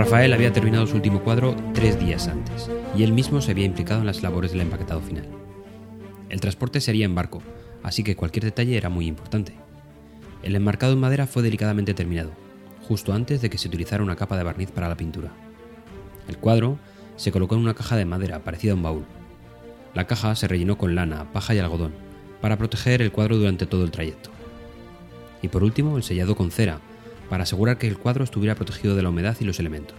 Rafael había terminado su último cuadro tres días antes, y él mismo se había implicado en las labores del empaquetado final. El transporte sería en barco, así que cualquier detalle era muy importante. El enmarcado en madera fue delicadamente terminado, justo antes de que se utilizara una capa de barniz para la pintura. El cuadro se colocó en una caja de madera parecida a un baúl. La caja se rellenó con lana, paja y algodón, para proteger el cuadro durante todo el trayecto. Y por último, el sellado con cera, para asegurar que el cuadro estuviera protegido de la humedad y los elementos.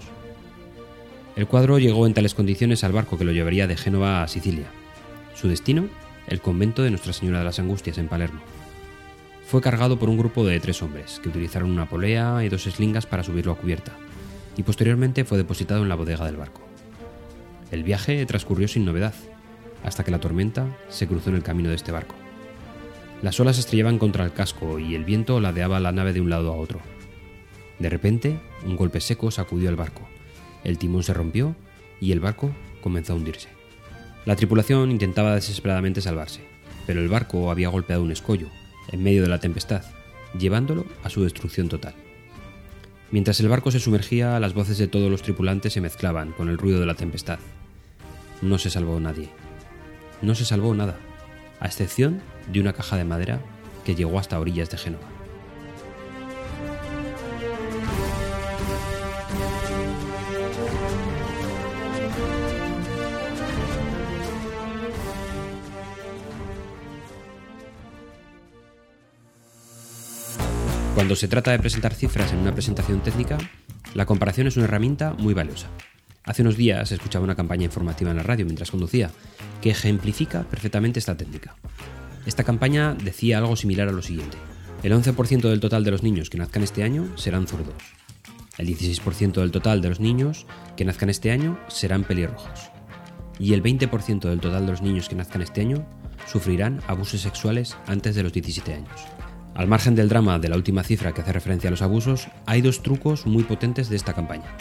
El cuadro llegó en tales condiciones al barco que lo llevaría de Génova a Sicilia. Su destino, el convento de Nuestra Señora de las Angustias en Palermo. Fue cargado por un grupo de tres hombres, que utilizaron una polea y dos eslingas para subirlo a cubierta, y posteriormente fue depositado en la bodega del barco. El viaje transcurrió sin novedad, hasta que la tormenta se cruzó en el camino de este barco. Las olas estrellaban contra el casco y el viento ladeaba la nave de un lado a otro. De repente, un golpe seco sacudió el barco. El timón se rompió y el barco comenzó a hundirse. La tripulación intentaba desesperadamente salvarse, pero el barco había golpeado un escollo, en medio de la tempestad, llevándolo a su destrucción total. Mientras el barco se sumergía, las voces de todos los tripulantes se mezclaban con el ruido de la tempestad. No se salvó nadie. No se salvó nada, a excepción de una caja de madera que llegó hasta orillas de Génova. Cuando se trata de presentar cifras en una presentación técnica, la comparación es una herramienta muy valiosa. Hace unos días escuchaba una campaña informativa en la radio mientras conducía, que ejemplifica perfectamente esta técnica. Esta campaña decía algo similar a lo siguiente. El 11% del total de los niños que nazcan este año serán zurdos. El 16% del total de los niños que nazcan este año serán pelirrojos. Y el 20% del total de los niños que nazcan este año sufrirán abusos sexuales antes de los 17 años. Al margen del drama de la última cifra que hace referencia a los abusos, hay dos trucos muy potentes de esta campaña.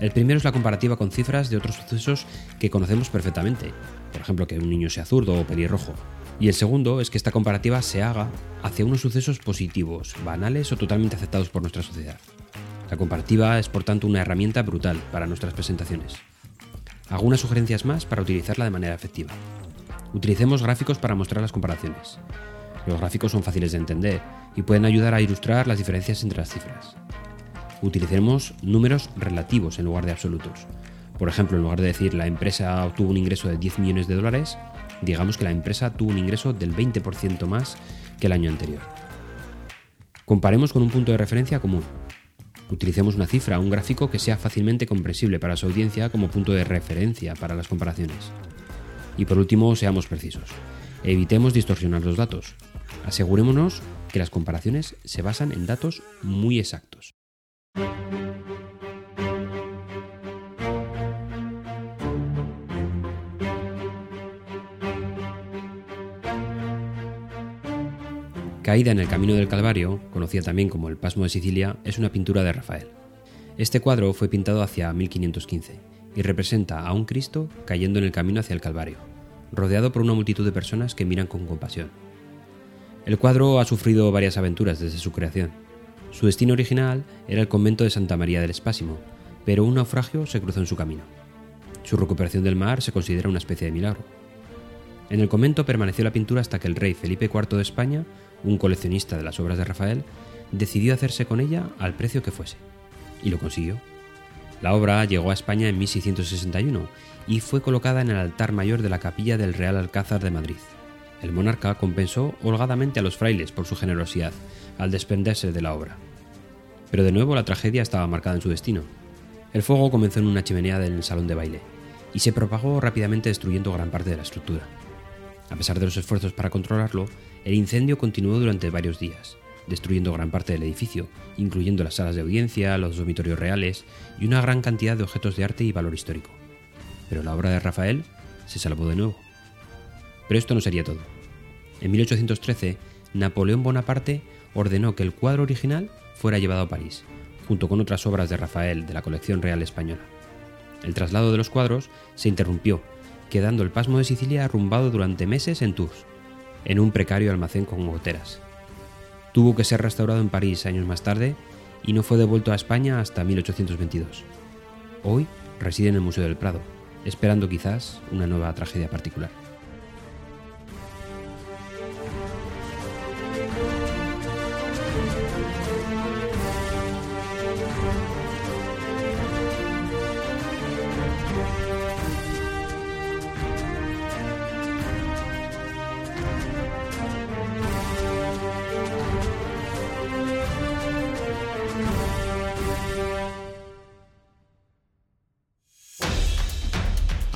El primero es la comparativa con cifras de otros sucesos que conocemos perfectamente, por ejemplo que un niño sea zurdo o pelirrojo. Y el segundo es que esta comparativa se haga hacia unos sucesos positivos, banales o totalmente aceptados por nuestra sociedad. La comparativa es por tanto una herramienta brutal para nuestras presentaciones. Algunas sugerencias más para utilizarla de manera efectiva. Utilicemos gráficos para mostrar las comparaciones. Los gráficos son fáciles de entender y pueden ayudar a ilustrar las diferencias entre las cifras. Utilicemos números relativos en lugar de absolutos. Por ejemplo, en lugar de decir la empresa obtuvo un ingreso de 10 millones de dólares, digamos que la empresa tuvo un ingreso del 20% más que el año anterior. Comparemos con un punto de referencia común. Utilicemos una cifra, un gráfico que sea fácilmente comprensible para su audiencia como punto de referencia para las comparaciones. Y por último, seamos precisos. Evitemos distorsionar los datos. Asegurémonos que las comparaciones se basan en datos muy exactos. Caída en el Camino del Calvario, conocida también como el Pasmo de Sicilia, es una pintura de Rafael. Este cuadro fue pintado hacia 1515 y representa a un Cristo cayendo en el camino hacia el Calvario, rodeado por una multitud de personas que miran con compasión. El cuadro ha sufrido varias aventuras desde su creación. Su destino original era el convento de Santa María del Espásimo, pero un naufragio se cruzó en su camino. Su recuperación del mar se considera una especie de milagro. En el convento permaneció la pintura hasta que el rey Felipe IV de España, un coleccionista de las obras de Rafael, decidió hacerse con ella al precio que fuese. Y lo consiguió. La obra llegó a España en 1661 y fue colocada en el altar mayor de la capilla del Real Alcázar de Madrid. El monarca compensó holgadamente a los frailes por su generosidad al desprenderse de la obra. Pero de nuevo la tragedia estaba marcada en su destino. El fuego comenzó en una chimenea del salón de baile y se propagó rápidamente destruyendo gran parte de la estructura. A pesar de los esfuerzos para controlarlo, el incendio continuó durante varios días, destruyendo gran parte del edificio, incluyendo las salas de audiencia, los dormitorios reales y una gran cantidad de objetos de arte y valor histórico. Pero la obra de Rafael se salvó de nuevo. Pero esto no sería todo. En 1813, Napoleón Bonaparte ordenó que el cuadro original fuera llevado a París, junto con otras obras de Rafael de la colección real española. El traslado de los cuadros se interrumpió, quedando el pasmo de Sicilia arrumbado durante meses en Tours, en un precario almacén con goteras. Tuvo que ser restaurado en París años más tarde y no fue devuelto a España hasta 1822. Hoy reside en el Museo del Prado, esperando quizás una nueva tragedia particular.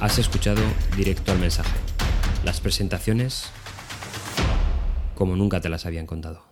Has escuchado directo al mensaje. Las presentaciones como nunca te las habían contado.